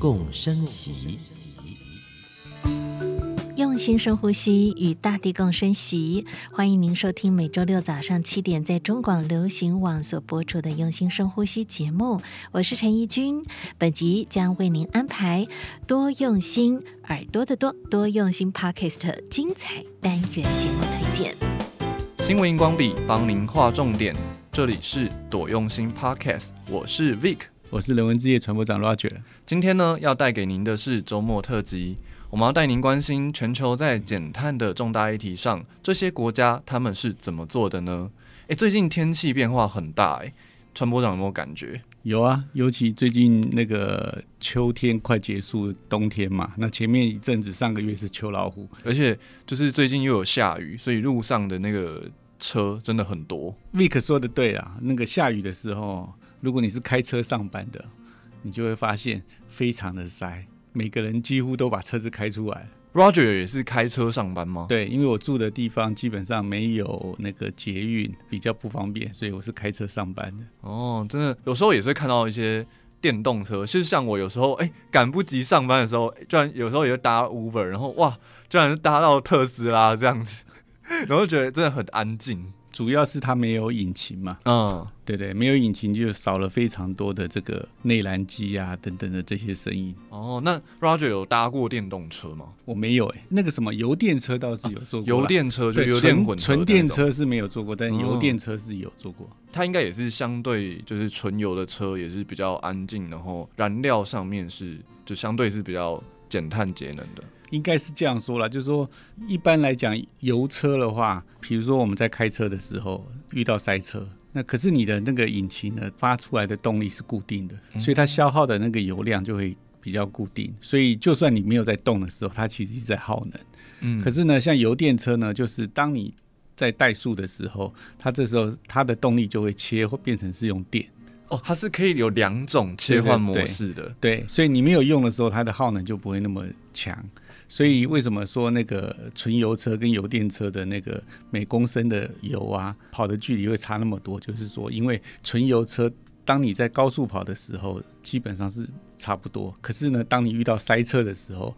共生息，用心深呼吸，与大地共生息。欢迎您收听每周六早上七点在中广流行网所播出的《用心深呼吸》节目。我是陈怡君，本集将为您安排多用心耳朵的多多用心 Podcast 精彩单元节目推荐。新闻荧光笔帮您划重点，这里是多用心 Podcast，我是 Vic。我是人文之夜传播长 Roger，今天呢要带给您的是周末特辑，我们要带您关心全球在减碳的重大议题上，这些国家他们是怎么做的呢？诶，最近天气变化很大，诶，传播长有没有感觉？有啊，尤其最近那个秋天快结束，冬天嘛，那前面一阵子上个月是秋老虎，而且就是最近又有下雨，所以路上的那个车真的很多。Vic 说的对啊，那个下雨的时候。如果你是开车上班的，你就会发现非常的塞，每个人几乎都把车子开出来。Roger 也是开车上班吗？对，因为我住的地方基本上没有那个捷运，比较不方便，所以我是开车上班的。哦，真的，有时候也是会看到一些电动车，就是像我有时候哎赶不及上班的时候，居然有时候也会搭 Uber，然后哇，居然搭到特斯拉这样子，然后觉得真的很安静。主要是它没有引擎嘛，嗯，对对，没有引擎就少了非常多的这个内燃机啊等等的这些声音。哦，那 Roger 有搭过电动车吗？我没有哎、欸，那个什么油电车倒是有坐过，油电车就油电混纯电车是没有坐过，但油电车是有坐过。它应该也是相对就是纯油的车，也是比较安静，然后燃料上面是就相对是比较减碳节能的。应该是这样说啦，就是说，一般来讲，油车的话，比如说我们在开车的时候遇到塞车，那可是你的那个引擎呢，发出来的动力是固定的，所以它消耗的那个油量就会比较固定，所以就算你没有在动的时候，它其实是在耗能。嗯，可是呢，像油电车呢，就是当你在怠速的时候，它这时候它的动力就会切或变成是用电。哦，它是可以有两种切换模式的。对，对，对，所以你没有用的时候，它的耗能就不会那么强。所以为什么说那个纯油车跟油电车的那个每公升的油啊，跑的距离会差那么多？就是说，因为纯油车当你在高速跑的时候，基本上是差不多。可是呢，当你遇到塞车的时候，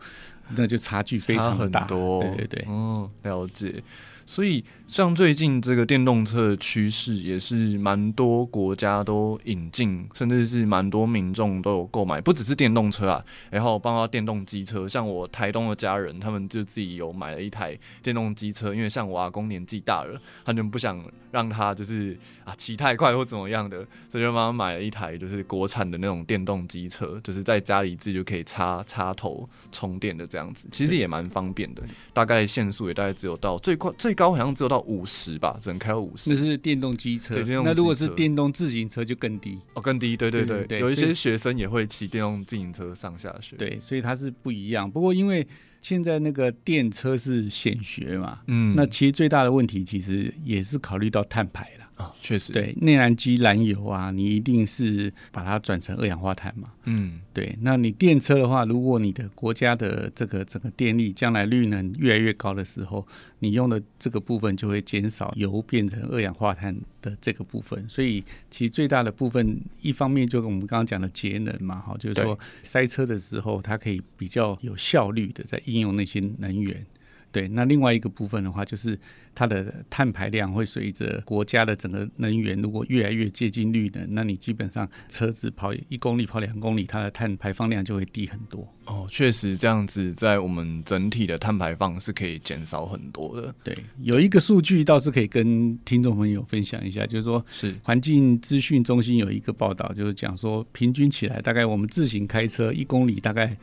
那就差距非常大。多，对对对，嗯，了解。所以，像最近这个电动车的趋势，也是蛮多国家都引进，甚至是蛮多民众都有购买，不只是电动车啊，然后包括电动机车。像我台东的家人，他们就自己有买了一台电动机车，因为像我阿公年纪大了，他就不想让他就是啊骑太快或怎么样的，所以就帮他买了一台就是国产的那种电动机车，就是在家里自己就可以插插头充电的这样子，其实也蛮方便的，大概限速也大概只有到最快最。最高好像只有到五十吧，只能开到五十。那是电动机车，那如果是电动自行车就更低哦，更低。对对对，有一些学生也会骑电动自行车上下学。对，所以它是不一样。不过因为现在那个电车是显学嘛，嗯，那其实最大的问题其实也是考虑到碳排了。啊，确实，对，内燃机燃油啊，你一定是把它转成二氧化碳嘛。嗯，对。那你电车的话，如果你的国家的这个整个电力将来绿能越来越高的时候，你用的这个部分就会减少油变成二氧化碳的这个部分。所以，其实最大的部分，一方面就跟我们刚刚讲的节能嘛，哈，就是说塞车的时候，它可以比较有效率的在应用那些能源。对，那另外一个部分的话，就是它的碳排量会随着国家的整个能源如果越来越接近绿能，那你基本上车子跑一公里、跑两公里，它的碳排放量就会低很多。哦，确实这样子，在我们整体的碳排放是可以减少很多的。对，有一个数据倒是可以跟听众朋友分享一下，就是说，是环境资讯中心有一个报道，就是讲说，平均起来，大概我们自行开车一公里，大概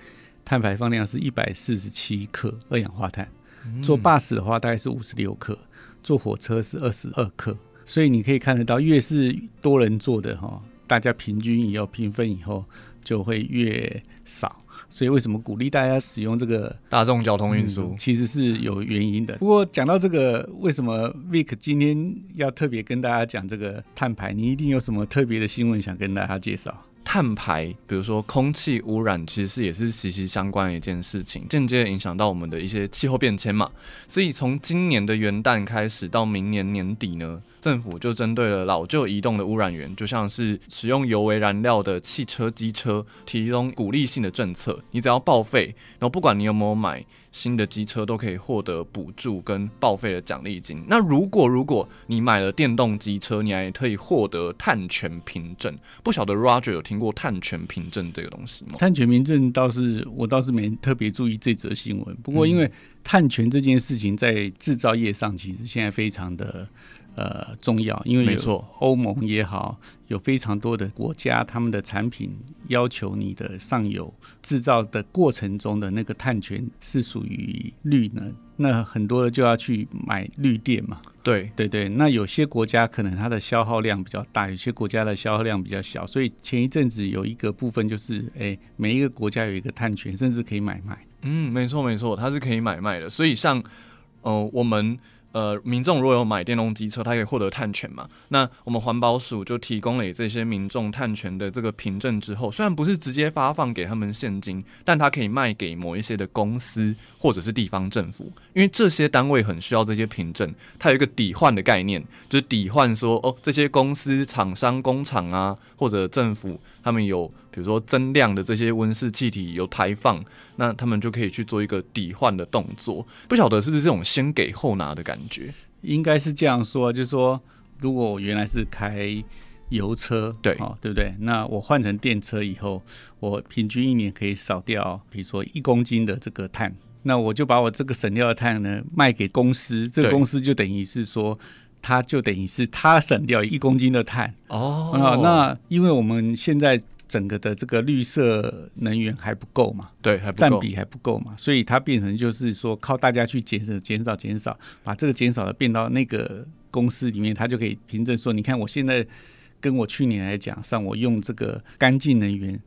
碳排放量是一百四十七克二氧化碳。坐 bus 的话大概是五十六克，坐火车是二十二克，所以你可以看得到，越是多人坐的哈，大家平均以后平分以后，就会越少。所以为什么鼓励大家使用这个大众交通运输？嗯，其实是有原因的。不过讲到这个，为什么 Vic 今天要特别跟大家讲这个碳排？你一定有什么特别的新闻想跟大家介绍？碳排，比如说空气污染，其实也是息息相关的一件事情，间接影响到我们的一些气候变迁嘛。所以从今年的元旦开始到明年年底呢，政府就针对了老旧移动的污染源，就像是使用油为燃料的汽车、机车，提供鼓励性的政策。你只要报废，然后不管你有没有买新的机车，都可以获得补助跟报废的奖励金。那如果如果你买了电动机车，你还可以获得碳权凭证。不晓得 Roger 有听过碳权凭证这个东西吗？碳权凭证倒是我倒是没特别注意这则新闻。不过因为碳权这件事情在制造业上，其实现在非常的。呃，重要，因为没错，欧盟也好，有非常多的国家，他们的产品要求你的上游制造的过程中的那个碳权是属于绿能，那很多的就要去买绿电嘛。对对对，那有些国家可能它的消耗量比较大，有些国家的消耗量比较小，所以前一阵子有一个部分就是，哎，每一个国家有一个碳权，甚至可以买卖。嗯，没错没错，它是可以买卖的。所以像，呃，我们。呃，民众如果有买电动机车，他可以获得碳权嘛？那我们环保署就提供了这些民众碳权的这个凭证之后，虽然不是直接发放给他们现金，但他可以卖给某一些的公司或者是地方政府，因为这些单位很需要这些凭证。它有一个抵换的概念，就是抵换说哦，这些公司、厂商、工厂啊，或者政府，他们有比如说增量的这些温室气体有排放，那他们就可以去做一个抵换的动作。不晓得是不是这种先给后拿的感觉？应该是这样说，就是说，如果我原来是开油车，对，哦，对不对？那我换成电车以后，我平均一年可以少掉，比如说一公斤的这个碳，那我就把我这个省掉的碳呢卖给公司，这个公司就等于是说，它就等于是它省掉一公斤的碳哦。啊，那因为我们现在。整个的这个绿色能源还不够嘛？对，还不占比还不够嘛？所以它变成就是说靠大家去减少、减少、减少，把这个减少的变到那个公司里面，它就可以凭证说，你看我现在跟我去年来讲，像我用这个干净能源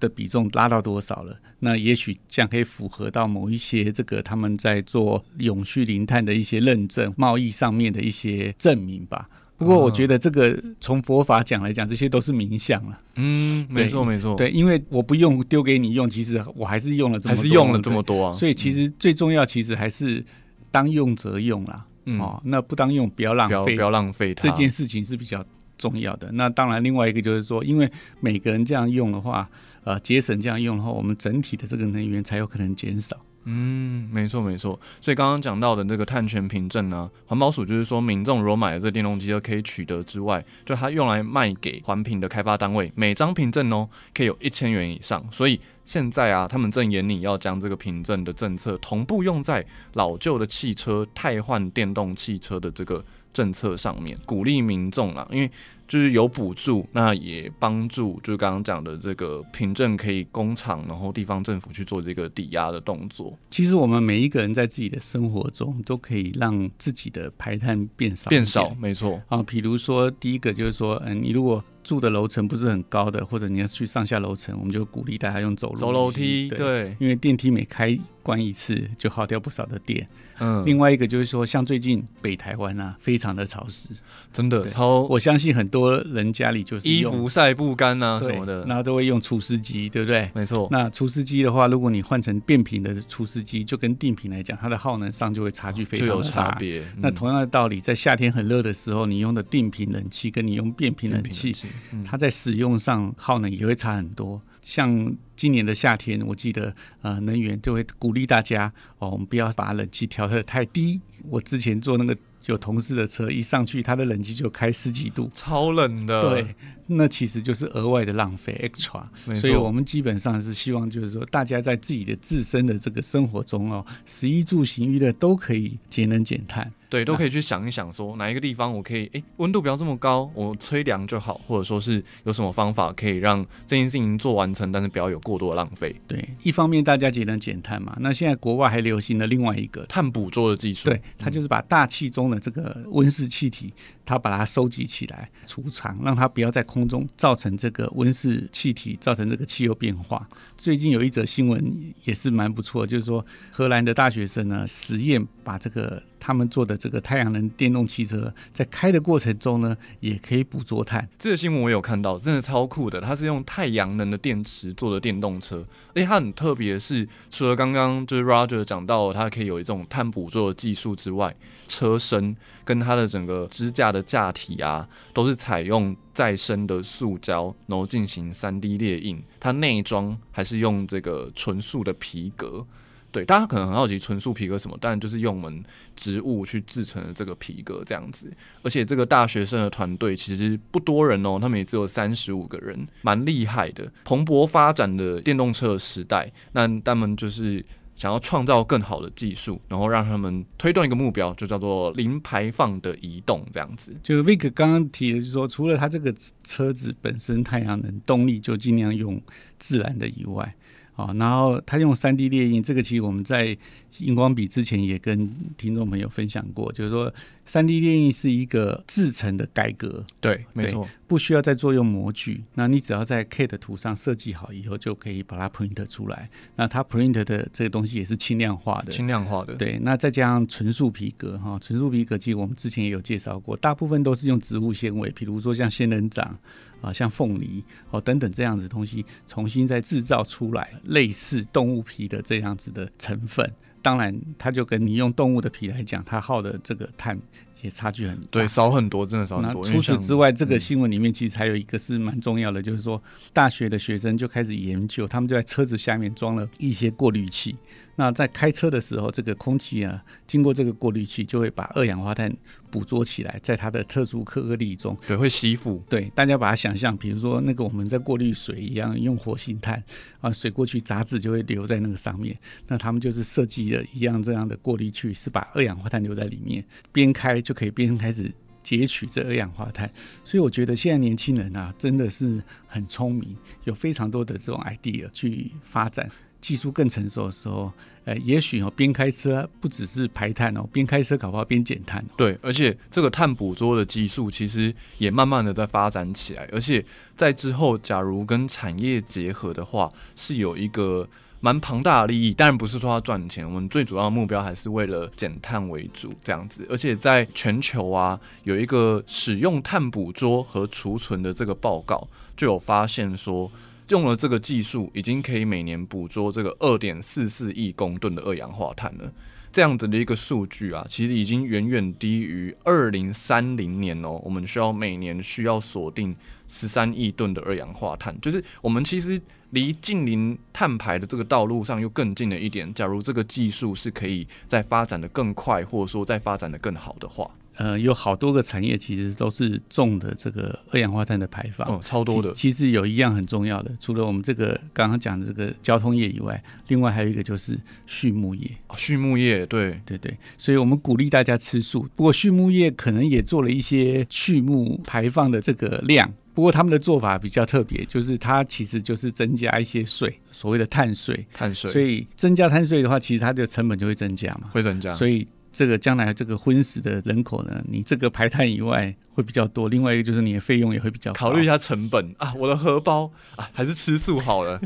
的比重拉到多少了？那也许这样可以符合到某一些这个他们在做永续零碳的一些认证、贸易上面的一些证明吧。不过我觉得这个从佛法讲来讲，这些都是冥想了。嗯，没错没错。对，因为我不用丢给你用，其实我还是用了这么多，还是用了这么多啊。所以其实最重要，其实还是当用则用啦。嗯、哦，那不当用不要浪费，不要浪费它。这件事情是比较重要的。那当然，另外一个就是说，因为每个人这样用的话，呃，节省这样用的话，我们整体的这个能源才有可能减少。嗯，没错没错，所以刚刚讲到的那个碳权凭证呢，环保署就是说，民众如果买了这电动机车可以取得之外，就它用来卖给环评的开发单位，每张凭证哦可以有一千元以上。所以现在啊，他们正研拟要将这个凭证的政策同步用在老旧的汽车汰换电动汽车的这个政策上面，鼓励民众啦，因为。就是有补助，那也帮助，就是刚刚讲的这个凭证可以工厂，然后地方政府去做这个抵押的动作。其实我们每一个人在自己的生活中都可以让自己的排碳变少，变少，没错啊。比如说，第一个就是说，嗯，你如果住的楼层不是很高的，或者你要去上下楼层，我们就鼓励大家用走路走楼梯，对，对，因为电梯每开关一次就耗掉不少的电。嗯，另外一个就是说，像最近北台湾啊，非常的潮湿，真的超，我相信很多人家里就是衣服晒不干啊什么的，然后都会用除湿机，对不对？没错。那除湿机的话，如果你换成变频的除湿机，就跟定频来讲，它的耗能上就会差距非常的大。就有差别。嗯。那同样的道理，在夏天很热的时候，你用的定频冷气跟你用变频冷气，嗯，它在使用上耗能也会差很多。像今年的夏天，我记得呃，能源就会鼓励大家哦，我们不要把冷气调得太低。我之前坐那个有同事的车，一上去他的冷气就开十几度，超冷的。对，那其实就是额外的浪费 extra。所以我们基本上是希望，就是说大家在自己的自身的这个生活中哦，食衣住行娱乐都可以节能减碳。对，都可以去想一想，说哪一个地方我可以，哎，温度不要这么高，我吹凉就好，或者说是有什么方法可以让这件事情做完成，但是不要有过多的浪费。对，一方面大家节能减碳嘛，那现在国外还流行的另外一个碳捕捉的技术，对，它就是把大气中的这个温室气体，它把它收集起来储藏，让它不要在空中造成这个温室气体，造成这个气候变化。最近有一则新闻也是蛮不错，就是说荷兰的大学生呢实验把这个。他们做的这个太阳能电动汽车，在开的过程中呢，也可以捕捉碳。这个新闻我有看到，真的超酷的。它是用太阳能的电池做的电动车，而且它很特别的是，除了刚刚就是 Roger 讲到它可以有一种碳捕捉的技术之外，车身跟它的整个支架的架体啊，都是采用再生的塑胶，然后进行 3D 列印。它内装还是是用这个纯素的皮革。对，大家可能很好奇纯素皮革什么，但就是用我们植物去制成的这个皮革这样子。而且这个大学生的团队其实不多人哦，他们也只有三十五个人，蛮厉害的。蓬勃发展的电动车时代，那他们就是想要创造更好的技术，然后让他们推动一个目标，就叫做零排放的移动这样子。就 Vic 刚刚提的，就是说除了他这个车子本身太阳能动力就尽量用自然的以外。啊，然后它用三 D 列印，这个其实我们在荧光笔之前也跟听众朋友分享过，就是说三 D 列印是一个制成的改革，对，没错，不需要再作用模具，那你只要在 CAD 图上设计好以后，就可以把它 print 出来。那它 print 的这个东西也是轻量化的，轻量化的，对。那再加上纯素皮革，哈，纯素皮革其实我们之前也有介绍过，大部分都是用植物纤维，比如说像仙人掌。啊，像凤梨哦等等这样子的东西，重新再制造出来类似动物皮的这样子的成分，当然它就跟你用动物的皮来讲，它耗的这个碳也差距很大，对，少很多，真的少很多。除此之外，这个新闻里面其实还有一个是蛮重要的，嗯，就是说大学的学生就开始研究，他们就在车子下面装了一些过滤器。那在开车的时候，这个空气啊，经过这个过滤器，就会把二氧化碳捕捉起来，在它的特殊颗粒中，对，会吸附。对，大家把它想象，比如说那个我们在过滤水一样，用活性炭啊，水过去，杂质就会留在那个上面。那他们就是设计了一样这样的过滤器，是把二氧化碳留在里面，边开就可以边开始截取这二氧化碳。所以我觉得现在年轻人啊，真的是很聪明，有非常多的这种 idea 去发展。技术更成熟的时候，呃，也许哦，边开车不只是排碳哦，边开车搞不好边减碳。对，而且这个碳捕捉的技术其实也慢慢的在发展起来，而且在之后，假如跟产业结合的话，是有一个蛮庞大的利益。当然不是说要赚钱，我们最主要的目标还是为了减碳为主这样子。而且在全球啊，有一个使用碳捕捉和储存的这个报告，就有发现说。用了这个技术，已经可以每年捕捉这个二点四四亿公吨的二氧化碳了。这样子的一个数据啊，其实已经远远低于二零三零年哦。我们需要每年需要锁定十三亿吨的二氧化碳，就是我们其实离近零碳排的这个道路上又更近了一点。假如这个技术是可以再发展的更快，或者说再发展的更好的话。呃，有好多个产业其实都是重的这个二氧化碳的排放，哦，超多的。其实有一样很重要的，除了我们这个刚刚讲的这个交通业以外，另外还有一个就是畜牧业。哦，畜牧业，对对对，所以我们鼓励大家吃素。不过畜牧业可能也做了一些畜牧排放的这个量，不过他们的做法比较特别，就是它其实就是增加一些税，所谓的碳税。碳税。所以增加碳税的话，其实它的成本就会增加嘛。会增加。所以。这个将来这个荤食的人口呢，你这个排碳以外会比较多，另外一个就是你的费用也会比较。考虑一下成本啊，我的荷包啊，还是吃素好了。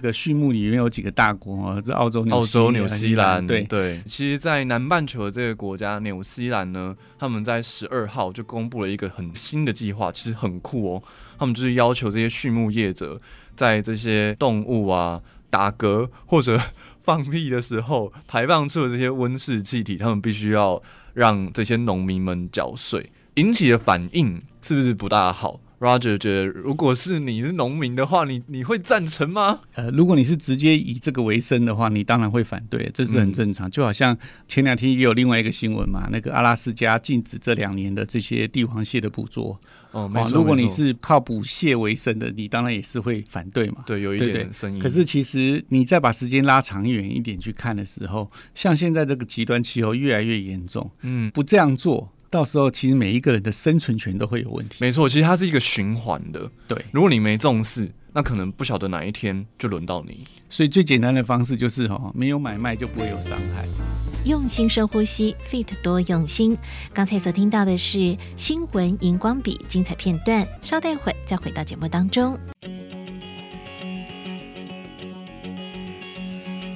这个畜牧里面有几个大国哦，这澳洲、澳洲、纽西兰，对对。其实，在南半球的这个国家纽西兰呢，他们在十二号就公布了一个很新的计划，其实很酷哦。他们就是要求这些畜牧业者，在这些动物啊打嗝或者。放屁的时候排放出的这些温室气体，他们必须要让这些农民们缴税，引起的反应是不是不大好？Roger 觉得，如果是你是农民的话，你你会赞成吗？呃，如果你是直接以这个为生的话，你当然会反对，这是很正常。就好像前两天也有另外一个新闻嘛，那个阿拉斯加禁止这两年的这些帝王蟹的捕捉。哦，没错。如果你是靠捕蟹为生的，你当然也是会反对嘛。对，有一点声音。可是其实你再把时间拉长远一点去看的时候，像现在这个极端气候越来越严重，嗯，不这样做。到时候，其实每一个人的生存权都会有问题。没错，其实它是一个循环的。对，如果你没重视，那可能不晓得哪一天就轮到你。所以最简单的方式就是哈，没有买卖就不会有伤害。用心深呼吸，Fit 多用心。刚才所听到的是新闻荧光笔精彩片段，稍待会再回到节目当中。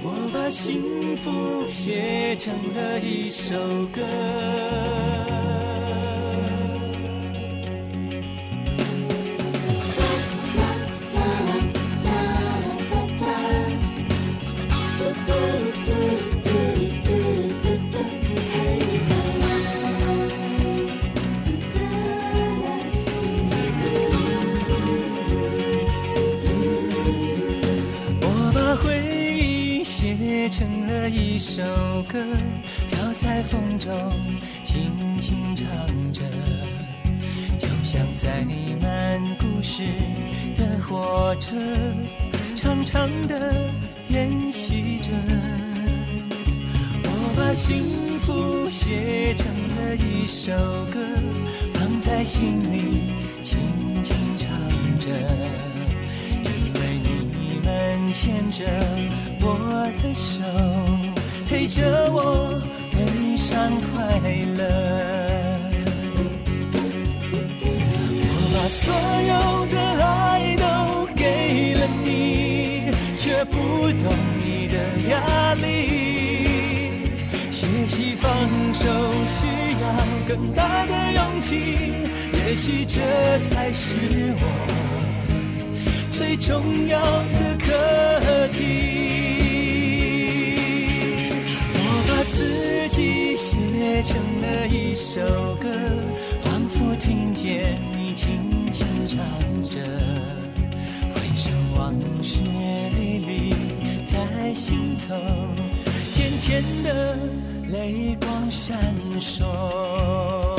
我把幸福写成了一首歌。一首歌飘在风中，轻轻唱着，就像载满故事的火车，长长的延续着。我把幸福写成了一首歌，放在心里，轻轻唱着，们牵着我的手。陪着我悲伤快乐，我把所有的爱都给了你，却不懂你的压力。学习放手需要更大的勇气，也许这才是我最重要的课题。我把自己写成了一首歌，仿佛听见你轻轻唱着，回首往事历历在心头，甜甜的泪光闪烁。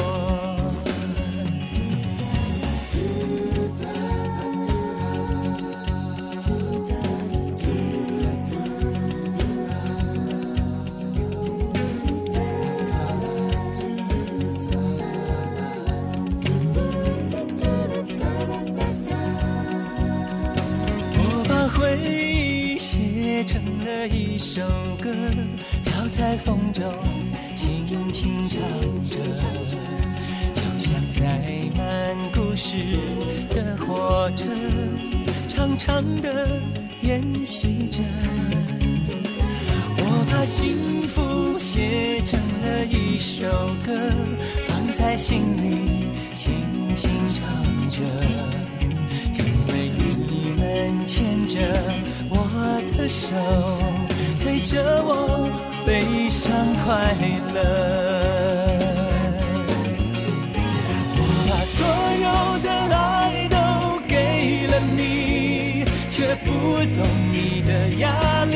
一首歌飘在风中，轻轻唱着，就像载满故事的火车，长长的延续着。我把幸福写成了一首歌，放在心里，轻轻唱着，因为你们牵着我的手。陪着我悲伤快乐，我把所有的爱都给了你，却不懂你的压力。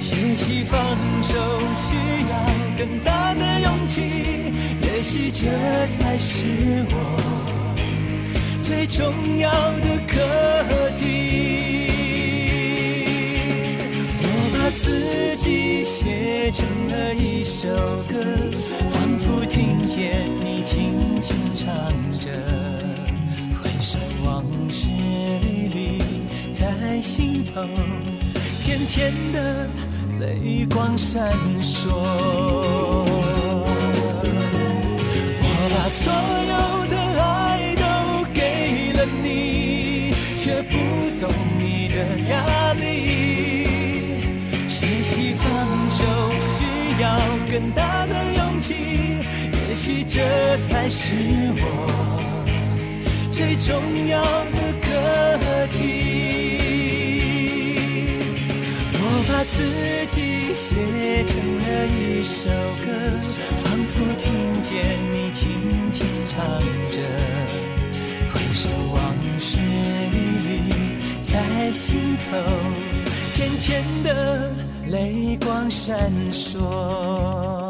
学习放手需要更大的勇气，也许这才是我最重要的课题。己写成了一首歌，仿佛听见你轻轻唱着，回首往事历历在心头，甜甜的泪光闪烁。我把所有的爱都给了你，却不懂更大的勇气，也许这才是我最重要的课题。我把自己写成了一首歌，仿佛听见你轻轻唱着，回首往事历历在心头，甜甜的。泪光闪烁。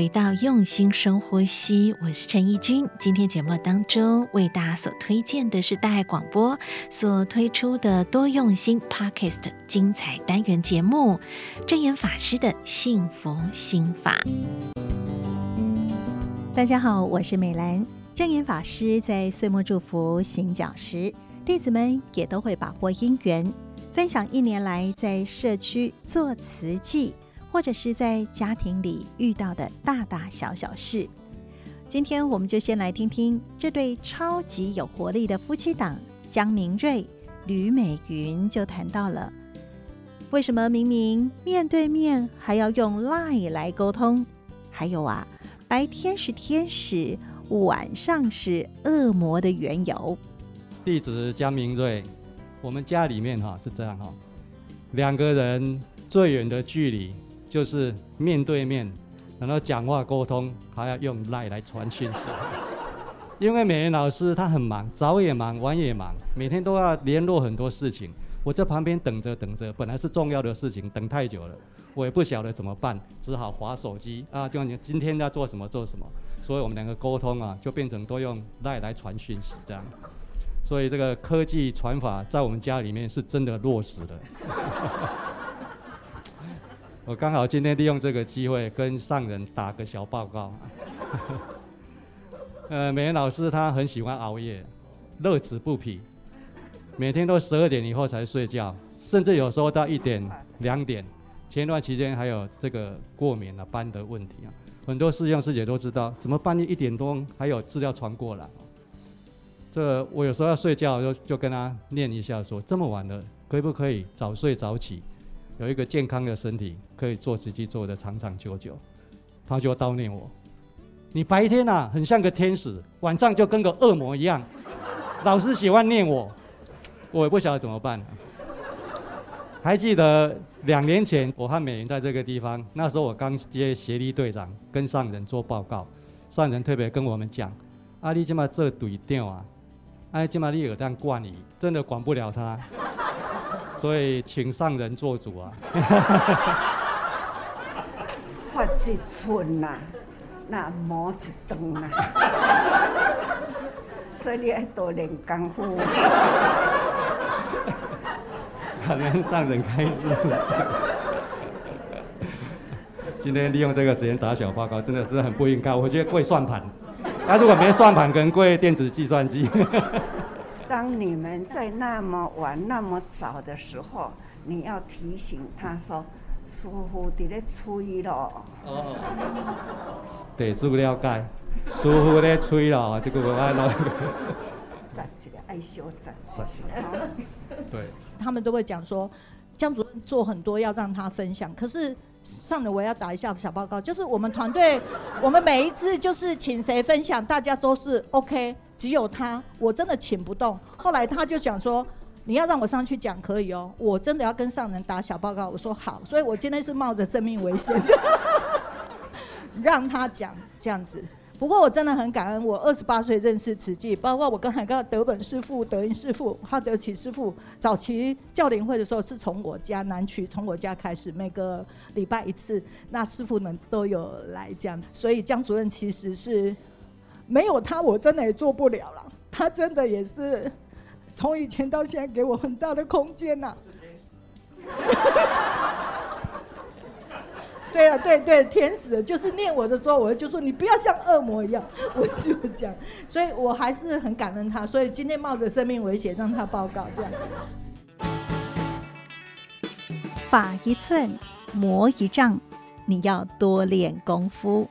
回到用心深呼吸，我是陈怡君。今天节目当中为大家所推荐的是大爱广播所推出的多用心 Podcast 精彩单元节目——正言法师的幸福心法。大家好，我是美兰。正言法师在岁末祝福行脚时，弟子们也都会把握因缘，分享一年来在社区做慈济。或者是在家庭里遇到的大大小小事，今天我们就先来听听这对超级有活力的夫妻档江明瑞、吕美云就谈到了为什么明明面对面还要用 LINE 来沟通，还有啊，白天是天使，晚上是恶魔的缘由。弟子江明瑞，我们家里面哈是这样哈，两个人最远的距离。就是面对面，然后讲话沟通，还要用赖来传讯息。因为美云老师他很忙，早也忙，晚也忙，每天都要联络很多事情。我在旁边等着等着，本来是重要的事情，等太久了，我也不晓得怎么办，只好划手机啊，就你今天要做什么做什么。所以我们两个沟通啊，就变成都用赖来传讯息这样。所以这个科技传法在我们家里面是真的落实了。我刚好今天利用这个机会跟上人打个小报告。呃，美云老师她很喜欢熬夜，乐此不疲，每天都十二点以后才睡觉，甚至有时候到一点、两点。前段期间还有这个过敏、啊、斑的问题啊，很多师兄师姐都知道，怎么半夜一点多还有资料传过来？这我有时候要睡觉就就跟他念一下，说这么晚了，可不可以早睡早起？有一个健康的身体，可以做自己做的长长久久。他就叨念我：“你白天啊很像个天使，晚上就跟个恶魔一样。”老师喜欢念我，我也不晓得怎么办。还记得两年前我和美云在这个地方，那时候我刚接协力队长，跟上人做报告。上人特别跟我们讲：“阿里今嘛这怼掉啊，阿里今嘛你有这样惯你，真的管不了他。”所以，请上人做主啊！发一寸呐，那磨一顿呐，所以你要多练功夫。感恩上人开示。今天利用这个时间打小报告，真的是很不应该。我觉得跪算盘，他如果没算盘，可能跪电子计算机。当你们在那么晚、那么早的时候，你要提醒他说：“师傅在咧吹咯。”哦，对，这个了解。师傅在吹咯，这个我爱咯。站起来，爱修站起来。对。他们都会讲说，江主任做很多要让他分享，可是上了我要打一下小报告，就是我们团队，我们每一次就是请谁分享，大家都是 OK。只有他，我真的请不动。后来他就讲说：“你要让我上去讲可以哦，我真的要跟上人打小报告。”我说好，所以我今天是冒着生命危险 让他讲这样子。不过我真的很感恩，我二十八岁认识慈济，包括我跟海刚德本师父、德云师父、哈德奇师父，早期教联会的时候是从我家南区，从我家开始，每个礼拜一次，那师傅们都有来这样。所以江主任其实是。没有他，我真的也做不了了。他真的也是从以前到现在给我很大的空间呐、啊。对啊，对对，天使就是念我的时候，我就说你不要像恶魔一样，我就讲。所以我还是很感恩他。所以今天冒着生命危险让他报告这样子。法一寸，魔一丈，你要多练功夫。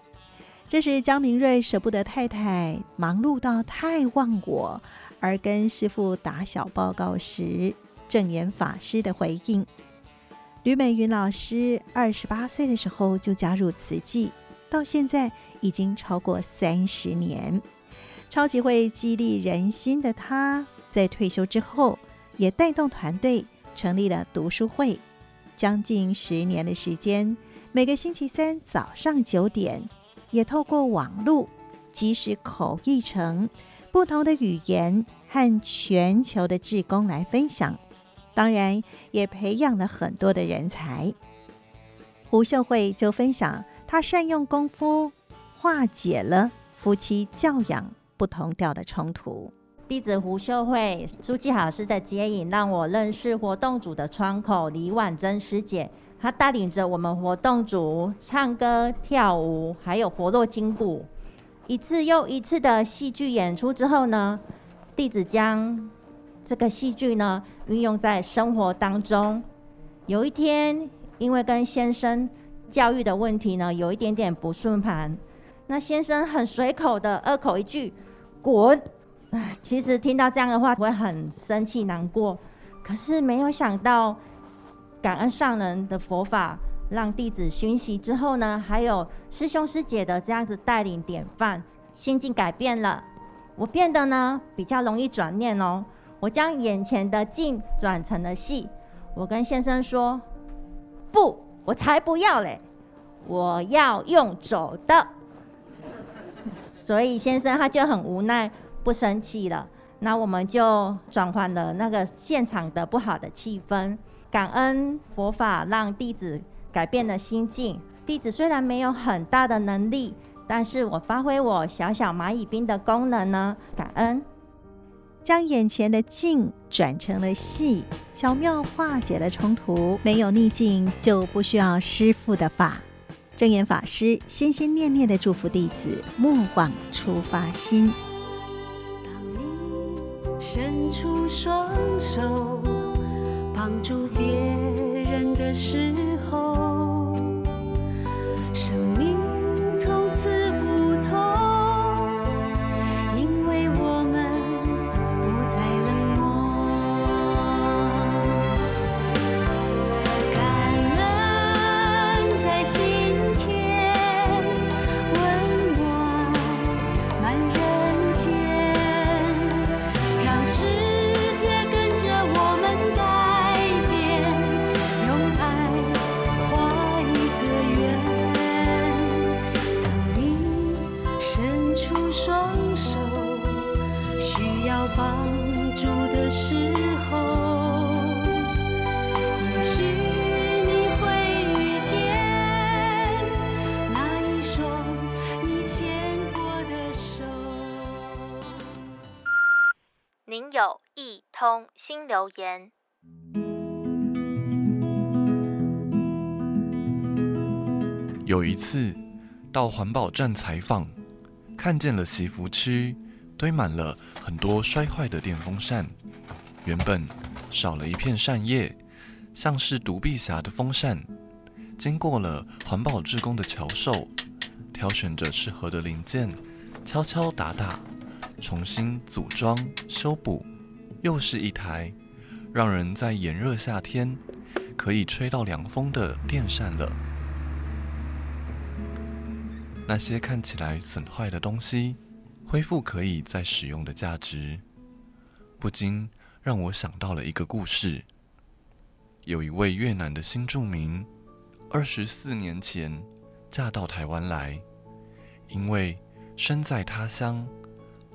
这是江明瑞舍不得太太忙碌到太忘我，而跟师父打小报告时，证言法师的回应。吕美云老师二十八岁的时候就加入慈济，到现在已经超过三十年，超级会激励人心的她，在退休之后也带动团队成立了读书会，将近十年的时间，每个星期三早上九点。也透过网络即时口译成不同的语言和全球的志工来分享，当然也培养了很多的人才。胡秀慧就分享她善用功夫，化解了夫妻教养不同调的冲突。弟子胡秀慧，书记老师的接引，让我认识活动组的窗口李婉珍师姐。他带领着我们活动组唱歌、跳舞，还有活络筋骨。一次又一次的戏剧演出之后呢，弟子将这个戏剧呢运用在生活当中。有一天，因为跟先生教育的问题呢，有一点点不顺盘，那先生很随口的恶口一句“滚”。其实听到这样的话，会很生气、难过。可是没有想到，感恩上人的佛法，让弟子熏习之后呢，还有师兄师姐的这样子带领典范，心境改变了。我变得呢比较容易转念哦。我将眼前的境转成了戏。我跟先生说：“不，我才不要嘞！我要用走的。”所以先生他就很无奈。不生气了，那我们就转换了那个现场的不好的气氛。感恩佛法让弟子改变了心境。弟子虽然没有很大的能力，但是我发挥我小小蚂蚁兵的功能呢。感恩，将眼前的境转成了戏，巧妙化解了冲突。没有逆境，就不需要师父的法。证严法师心心念念的祝福弟子，莫忘出发心。伸出双手帮助别人的时候，通新留言。有一次到环保站采访，看见了洗福区堆满了很多摔坏的电风扇，原本少了一片扇叶，像是独臂侠的风扇，经过了环保志工的巧手，挑选着适合的零件，敲敲打打，重新组装修补，又是一台让人在炎热夏天可以吹到凉风的电扇了。那些看起来损坏的东西，恢复可以再使用的价值，不禁让我想到了一个故事。有一位越南的新住民，二十四年前嫁到台湾来，因为身在他乡，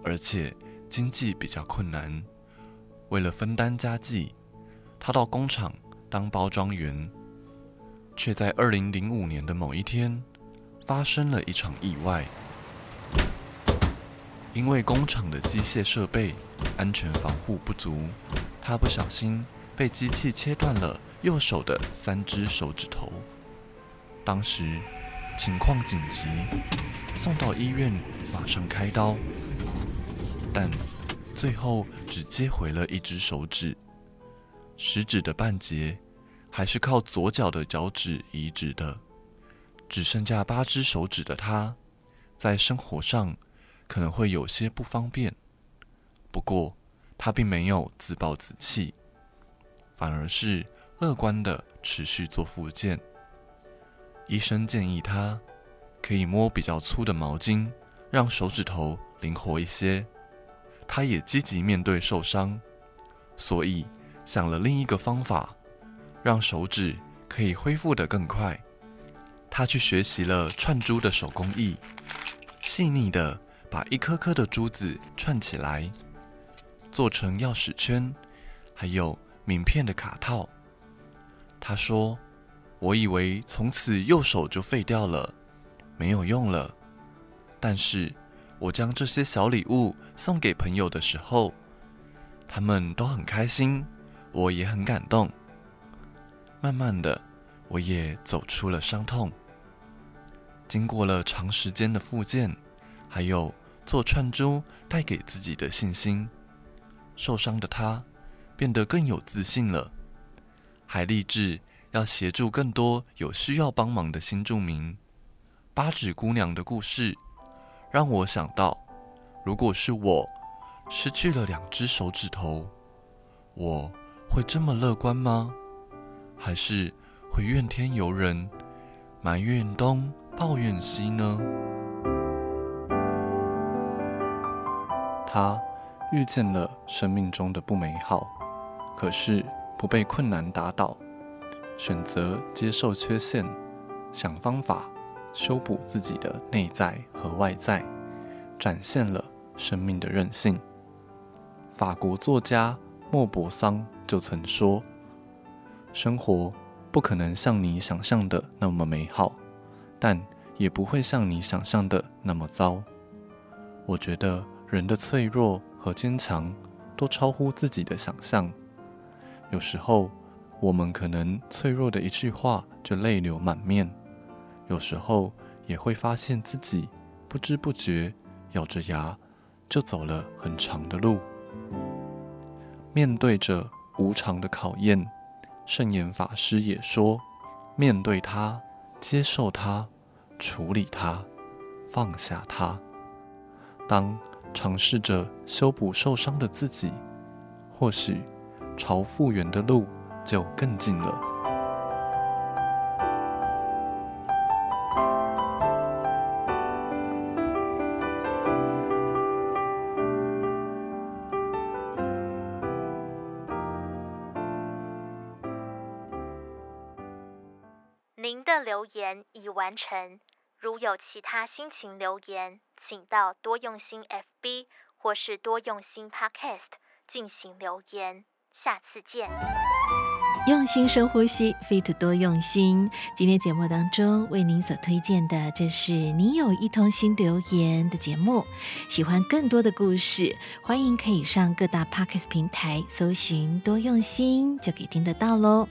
而且经济比较困难，为了分担家计，他到工厂当包装员，却在二零零五年的某一天，发生了一场意外，因为工厂的机械设备安全防护不足，他不小心被机器切断了右手的三只手指头。当时情况紧急，送到医院马上开刀，但最后只接回了一只手指，食指的半截还是靠左脚的脚趾移植的。只剩下八只手指的他，在生活上可能会有些不方便。不过，他并没有自暴自弃，反而是乐观地持续做复健。医生建议他可以摸比较粗的毛巾，让手指头灵活一些。他也积极面对受伤，所以想了另一个方法，让手指可以恢复得更快。他去学习了串珠的手工艺，细腻地把一颗颗的珠子串起来，做成钥匙圈，还有名片的卡套。他说：“我以为从此右手就废掉了，没有用了。但是我将这些小礼物送给朋友的时候，他们都很开心，我也很感动。慢慢的，我也走出了伤痛。经过了长时间的复健，还有做串珠带给自己的信心，受伤的他变得更有自信了，还立志要协助更多有需要帮忙的新住民。八指姑娘的故事让我想到，如果是我失去了两只手指头，我会这么乐观吗？还是会怨天尤人，埋怨东，抱怨西呢？他遇见了生命中的不美好，可是不被困难打倒，选择接受缺陷，想方法修补自己的内在和外在，展现了生命的韧性。法国作家莫泊桑就曾说：“生活不可能像你想象的那么美好。”但也不会像你想象的那么糟。我觉得人的脆弱和坚强都超乎自己的想象。有时候我们可能脆弱的一句话就泪流满面，有时候也会发现自己不知不觉咬着牙就走了很长的路。面对着无常的考验，圣严法师也说：面对它，接受它。处理它，放下它。当尝试着修补受伤的自己，或许朝复原的路就更近了。完成。如有其他心情留言，请到多用心 FB 或是多用心 Podcast 进行留言。下次见。用心深呼吸，Fit 多用心。今天节目当中为您所推荐的，这是你有一通心留言的节目。喜欢更多的故事，欢迎可以上各大 Podcast 平台搜寻多用心，就可以听得到喽。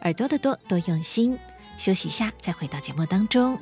耳朵的多，多用心。休息一下，再回到节目当中。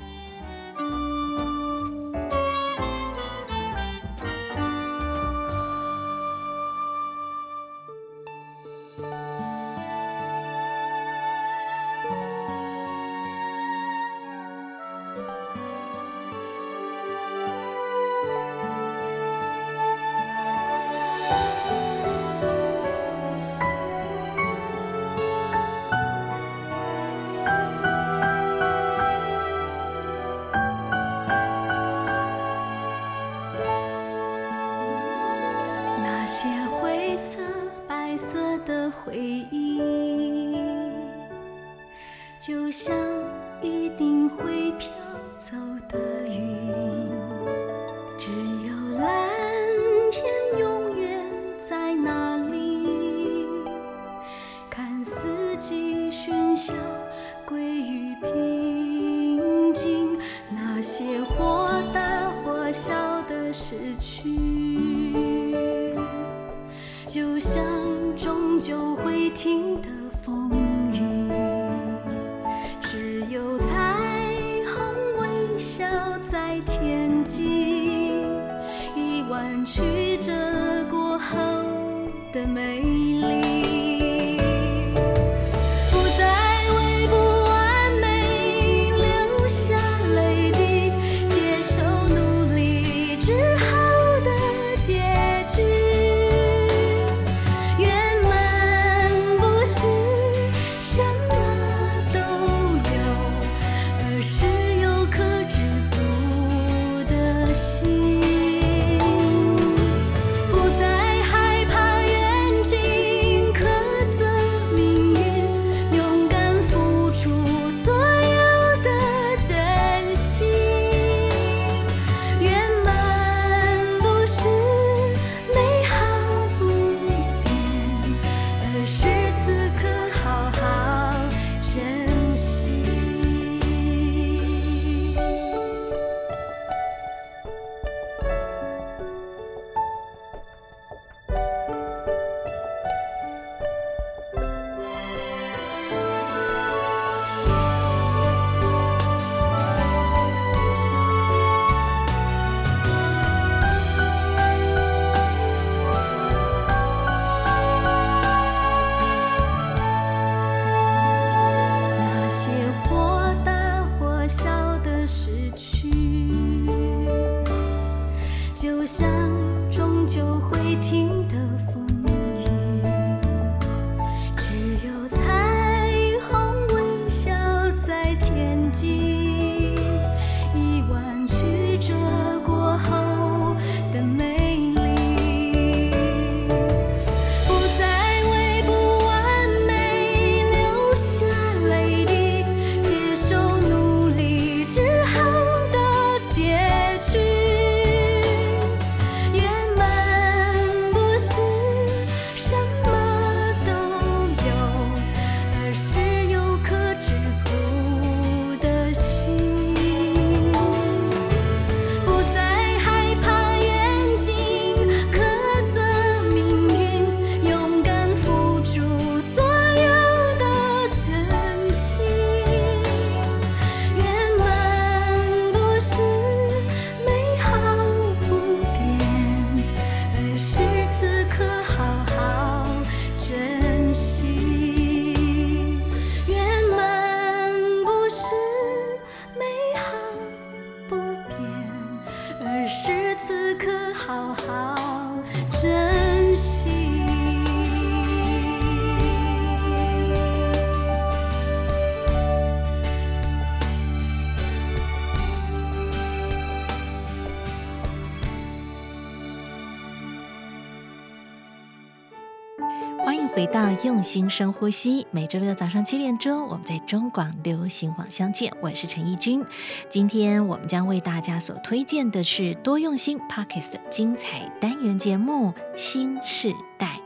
回到用心深呼吸。每周六早上七点钟，我们在中广流行网相见。我是陈奕君。今天我们将为大家所推荐的是多用心 Podcast 的精彩单元节目《新世代》。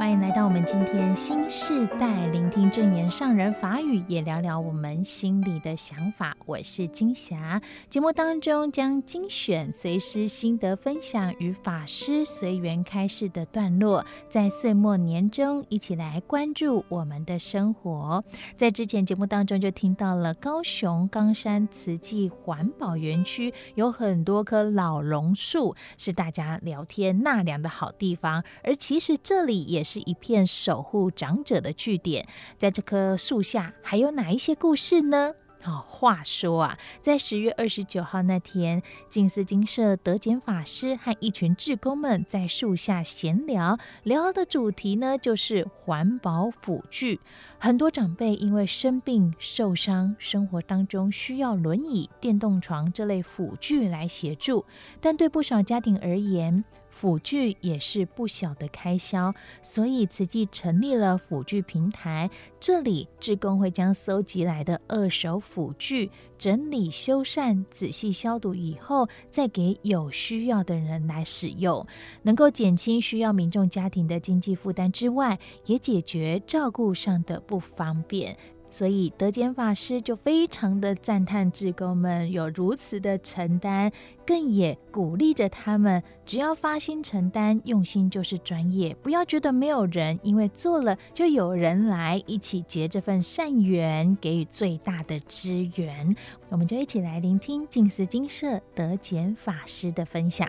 欢迎来到我们今天新世代，聆听正言上人法语，也聊聊我们心里的想法。我是金霞，节目当中将精选随师心得分享与法师随缘开示的段落，在岁末年终一起来关注我们的生活。在之前节目当中就听到了高雄冈山慈济环保园区有很多棵老榕树，是大家聊天纳凉的好地方，而其实这里也是。是一片守护长者的据点，在这棵树下还有哪一些故事呢？好、话说啊，在十月二十九号那天，静思精舍德简法师和一群志工们在树下闲聊，聊的主题呢就是环保辅具。很多长辈因为生病受伤，生活当中需要轮椅、电动床这类辅具来协助，但对不少家庭而言，辅具也是不小的开销，所以慈济成立了辅具平台。这里志工会将搜集来的二手辅具整理修缮、仔细消毒以后，再给有需要的人来使用，能够减轻需要民众家庭的经济负担之外，也解决照顾上的不方便。所以德简法师就非常的赞叹志工们有如此的承担，更也鼓励着他们，只要发心承担，用心就是专业，不要觉得没有人，因为做了就有人来一起结这份善缘，给予最大的支援。我们就一起来聆听静思精舍德简法师的分享。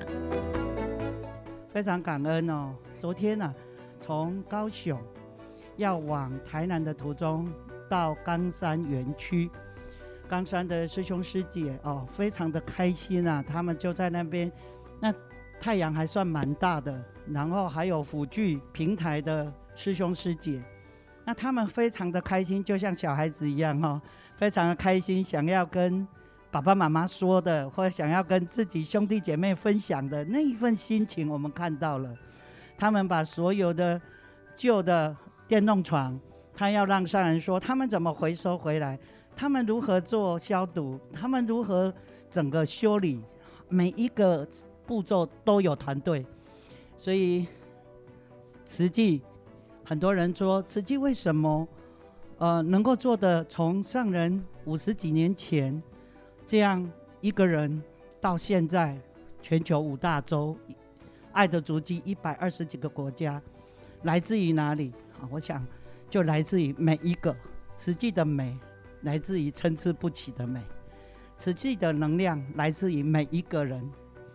非常感恩哦，昨天呢、啊，从高雄要往台南的途中。到冈山园区，冈山的师兄师姐哦，非常的开心啊！他们就在那边，那太阳还算蛮大的，然后还有辅具平台的师兄师姐，那他们非常的开心，就像小孩子一样哈、哦，非常的开心，想要跟爸爸妈妈说的，或者想要跟自己兄弟姐妹分享的那一份心情，我们看到了。他们把所有的旧的电动床。他要让上人说他们怎么回收回来，他们如何做消毒，他们如何整个修理，每一个步骤都有团队。所以慈济很多人说慈济为什么呃能够做的从上人五十几年前这样一个人到现在全球五大洲爱的足迹一百二十几个国家，来自于哪里啊？我想。就来自于每一个实际的美，来自于参差不齐的美；实际的能量来自于每一个人。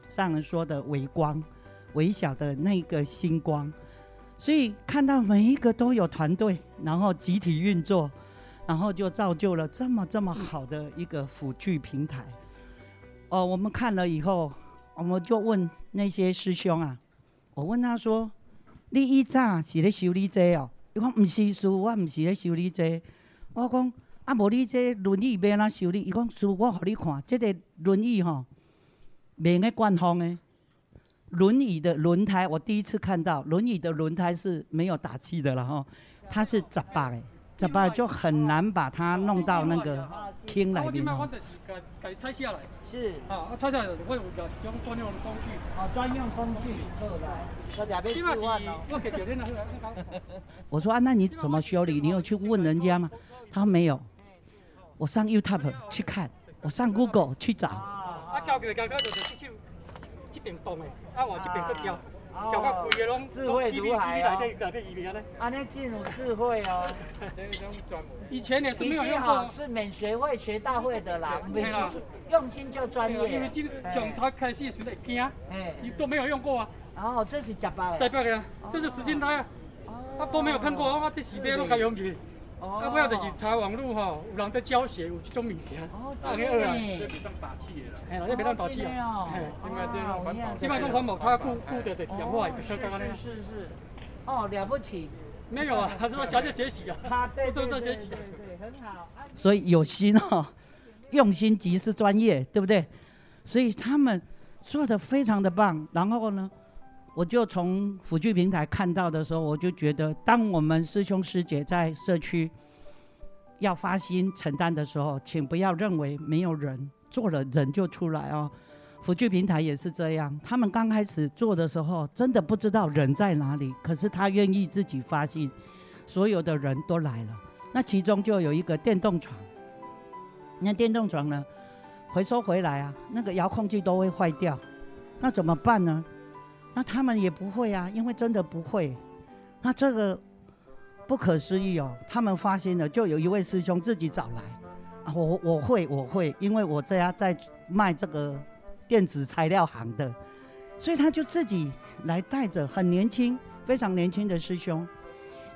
上人说的微光，微小的那个星光。所以看到每一个都有团队，然后集体运作，然后就造就了这么这么好的一个辅具平台。哦，我们看了以后，我们就问那些师兄啊，我问他说：“你以前是咧修理这哦？”伊讲：“毋是师，我毋是咧修理这。”我讲：“啊，无你这轮椅要安怎修理？”伊讲：“师，我互你看，这个轮椅吼，免个灌风诶。轮椅的轮胎，我第一次看到轮椅的轮胎是没有打气的了吼，它是十八诶。怎么就很难把它弄到那个厅里面哦？给拆下来。是。啊，拆下来会有用专用工具。啊，专用工具。我说啊，那你怎么修理？你有去问人家吗？他说没有。我上 YouTube 去看，我上 Google 去找。啊，交给交给就是这手，这边动的，啊，我这边去调。哦，智慧如海哦！啊，那进入智慧哦。以前也是没有用过，是免学会学大会的啦。没用心就专业。因为今从他开始学的惊，你都没有用过啊。哦，这是假包的。假包的，这是实心胎啊。他都没有碰过，我这是边都开用去。啊，不要就是查网络哈，有人在教学，有这种物件。哦，这个啊，这别当打气的啦。哎，这别当打气啊。哎，另外这种环保，另外这种环保，它顾顾的的氧化，刚刚。是是是。哦，了不起。没有啊，他说小姐学习啊。他对对对对对，很好。所以有心哦，用心即是专业，对不对？所以他们做的非常的棒。然后呢？我就从辅具平台看到的时候，我就觉得，当我们师兄师姐在社区要发心承担的时候，请不要认为没有人做了，人就出来哦。辅具平台也是这样，他们刚开始做的时候，真的不知道人在哪里，可是他愿意自己发心，所有的人都来了。那其中就有一个电动床，那电动床呢，回收回来啊，那个遥控器都会坏掉，那怎么办呢？那他们也不会啊，因为真的不会。那这个不可思议哦，他们发现了，就有一位师兄自己找来，啊，我我会我会，因为我这家在卖这个电子材料行的，所以他就自己来带着，很年轻，非常年轻的师兄。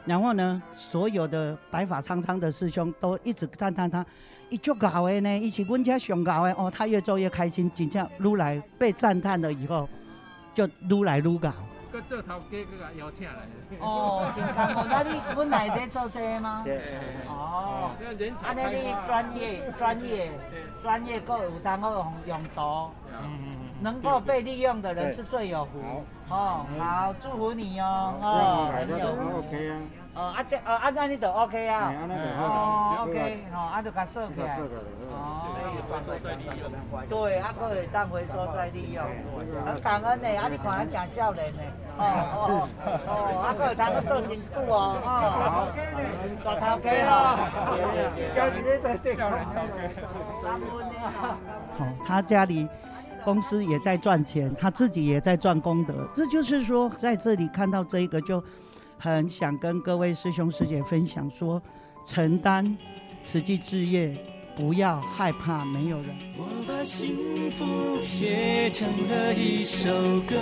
然后呢，所有的白发苍苍的师兄都一直赞叹他，一做搞的呢，一起问家熊搞的哦，他越做越开心，真正如来被赞叹了以后。就愈来愈搞。个做头家，邀请来。哦，真艰苦，那你本来在做这个吗？对。哦。啊，那你专业、专业、专业搁有当个用途。嗯。能够被利用的人是最有福。哦，好，祝福你哦。哦，很有。OK 啊。哦，啊这，哦，啊那你就 OK 啊。哦，OK，哦，啊就甲收起来。哦。对，啊，可以当回收再利用。很感恩的，啊，你看他讲笑脸的。哦哦哦，啊，可以当个做真久哦。哦。大头家哦。家里在对。三分的。好，他家里。公司也在赚钱，他自己也在赚功德。这就是说，在这里看到这一个，就很想跟各位师兄师姐分享说，承担慈济置业，不要害怕没有人。我把幸福写成了一首歌。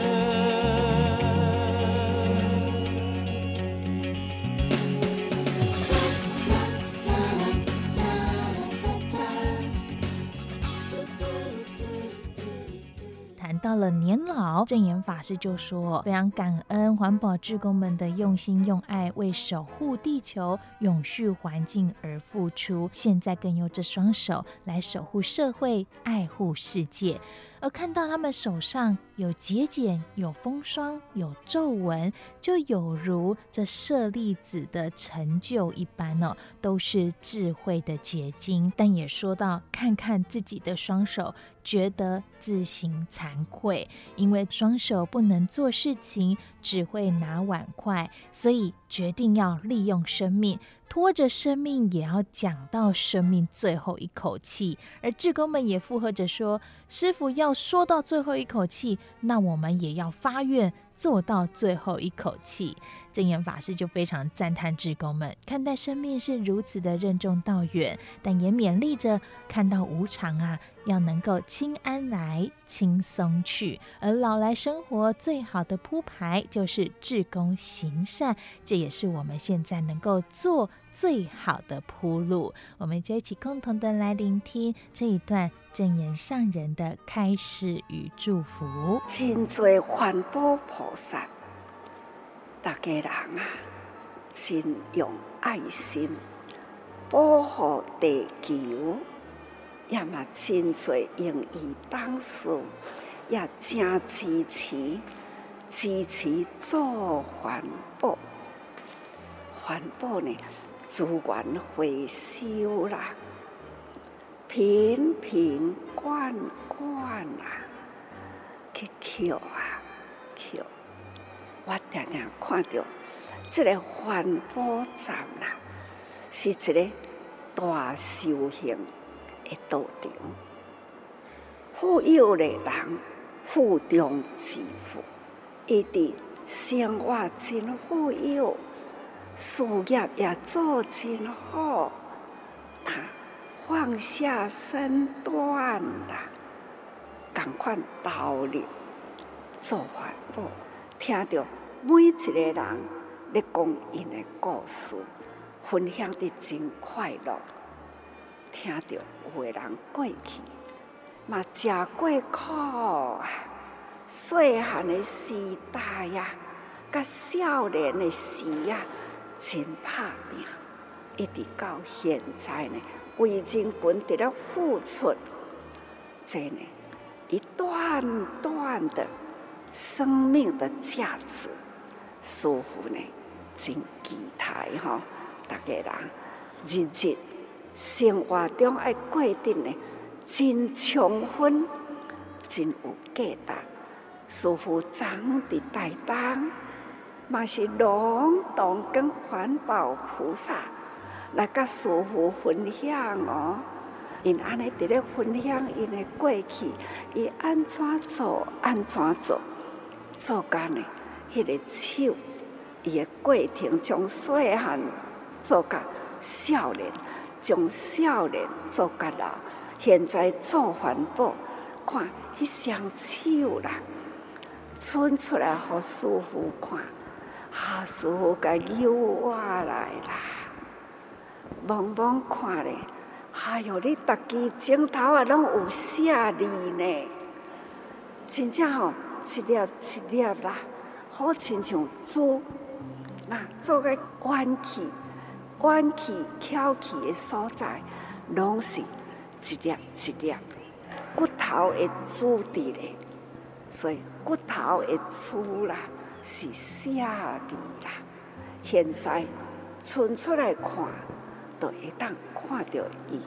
到了年老，证言法师就说：“非常感恩环保志工们的用心用爱，为守护地球、永续环境而付出。现在更用这双手来守护社会、爱护世界。”而看到他们手上有节俭、有风霜、有皱纹，就有如这舍利子的成就一般哦，都是智慧的结晶。但也说到，看看自己的双手，觉得自行惭愧，因为双手不能做事情，只会拿碗筷，所以决定要利用生命。拖着生命也要讲到生命最后一口气，而志工们也附和着说：“师傅要说到最后一口气，那我们也要发愿。”做到最后一口气，正言法师就非常赞叹志工们看待生命是如此的任重道远，但也勉励着看到无常啊，要能够轻安来，轻松去。而老来生活最好的铺排就是志工行善这也是我们现在能够做最好的铺路。我们就一起共同的来聆听这一段正言上人的开示与祝福。真做环保菩萨，大家人啊，真用爱心保护地球，也嘛真济英语当事，也真支持。支持做环保，环保呢，资源回收啦，瓶瓶罐罐啊，去捡啊捡。我常常看到这个环保站啦，是一个大修行的道场，富有的人负重致富。一直生活真富有，事业也做真好，他放下身段啦，共款投入做环保，听着每一个人咧讲因的故事，分享得真快乐。听着有个人过去嘛，真过苦！细汉的时代呀，甲少年的时呀，真拍拼，一直到现在呢，为人群伫了付出，这呢一段段的生命的价值，似乎呢真期待哈，大家人日日生活中爱过得呢，真充分，真有价值。师父长的带动，嘛是龙洞跟环保菩萨来甲师傅分享哦。因安尼伫咧分享因的过去，伊安怎做，安怎做，做干呢？迄个手，伊的过程从细汉做甲少年，从少年做甲老，现在做环保，看迄双手啦。伸出来，互师傅看，啊，师父甲揪我来啦，茫茫看咧，哎哟，你逐支镜头啊，拢有写字呢，真正吼，一粒一粒啦，好亲像珠，那做个弯起、弯起、翘起的所在，拢是一粒一粒骨头的珠伫咧。所以骨头的珠啦，是写字啦。现在伸出来看，都会当看到伊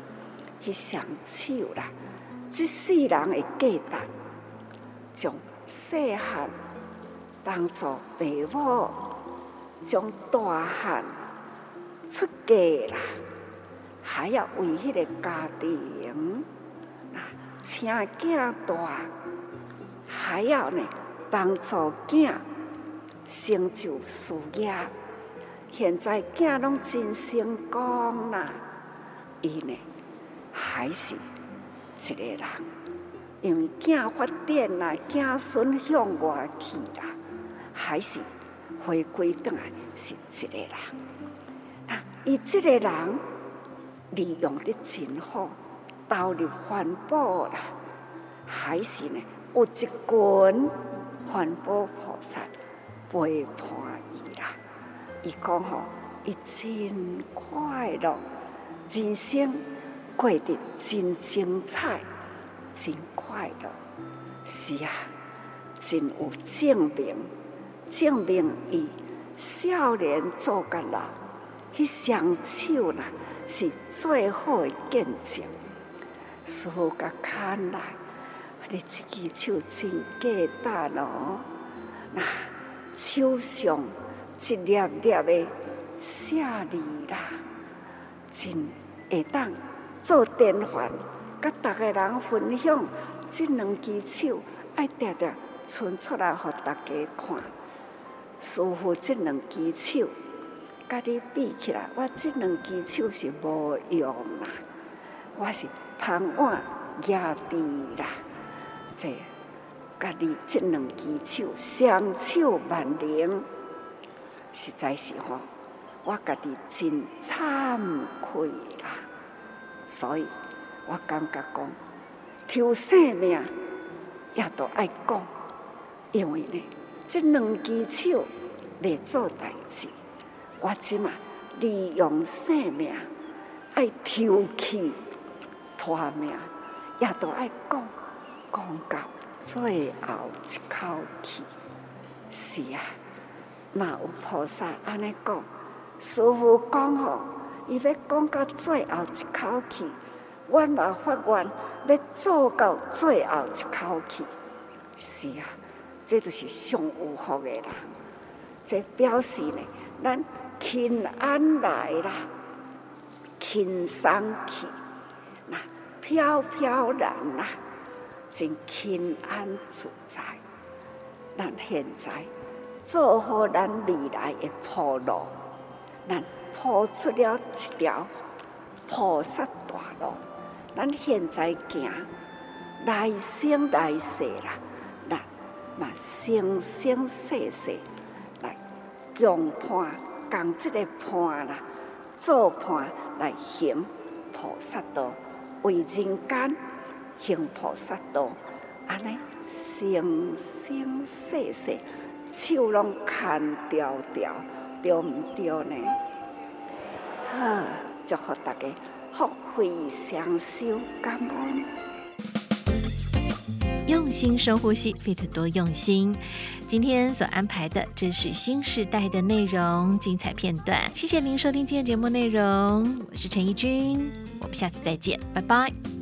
迄双手啦。即世人的价值，从细汉当作爸母，从大汉出嫁啦，还要为迄个家庭，那请囝大。还要呢，帮助囝成就事业。现在囝拢真成功啦，伊呢还是一个人，因为囝发展啦，囝孙向外去啦，还是回归转来是一个人。那伊这个人利用得真好，投入环保啦，还是呢？有一群环保菩萨陪伴伊啦，伊讲吼，伊真快乐，人生过得真精彩，真快乐。是啊，真有证明，证明伊少年做甲老，迄双手啦是最好的见证。师父甲看来。你这只手真简单哦，那手上一粒粒的写字啦，真会当做典范，甲大家人分享。这两只手爱定定伸出来，给大家看。师父这两只手，甲你比起来，我这两只手是无用啦，我是旁碗压地啦。这家己这两只手，双手万灵，实在是吼，我家己真惭愧啦。所以我感觉讲，求生命也都爱讲，因为呢，这两只手来做代志，我即嘛利用生命爱抽气拖命，也都爱讲，讲到最后一口气。是啊，嘛有菩萨安尼讲，师父讲吼，伊要讲到最后一口气，阮嘛发愿要做到最后一口气。是啊，这就是上有福的人，这表示呢，咱轻安来啦，轻松去，那飘飘然啦，真轻安自在。咱现在做好咱未来的铺路，咱铺出了一条菩萨大路。咱现在行来生来世啦，咱嘛生生世世来共伴共这个伴啦，做伴来行菩萨道，为人间行菩萨道，安尼。生生世世，手拢牵条条，对毋对呢？好，祝福大家福慧双修，感恩。用心深呼吸，Fit 多用心。今天所安排的，这是新时代的内容，精彩片段。谢谢您收听今天节目内容，我是陈怡君，我们下次再见，拜拜。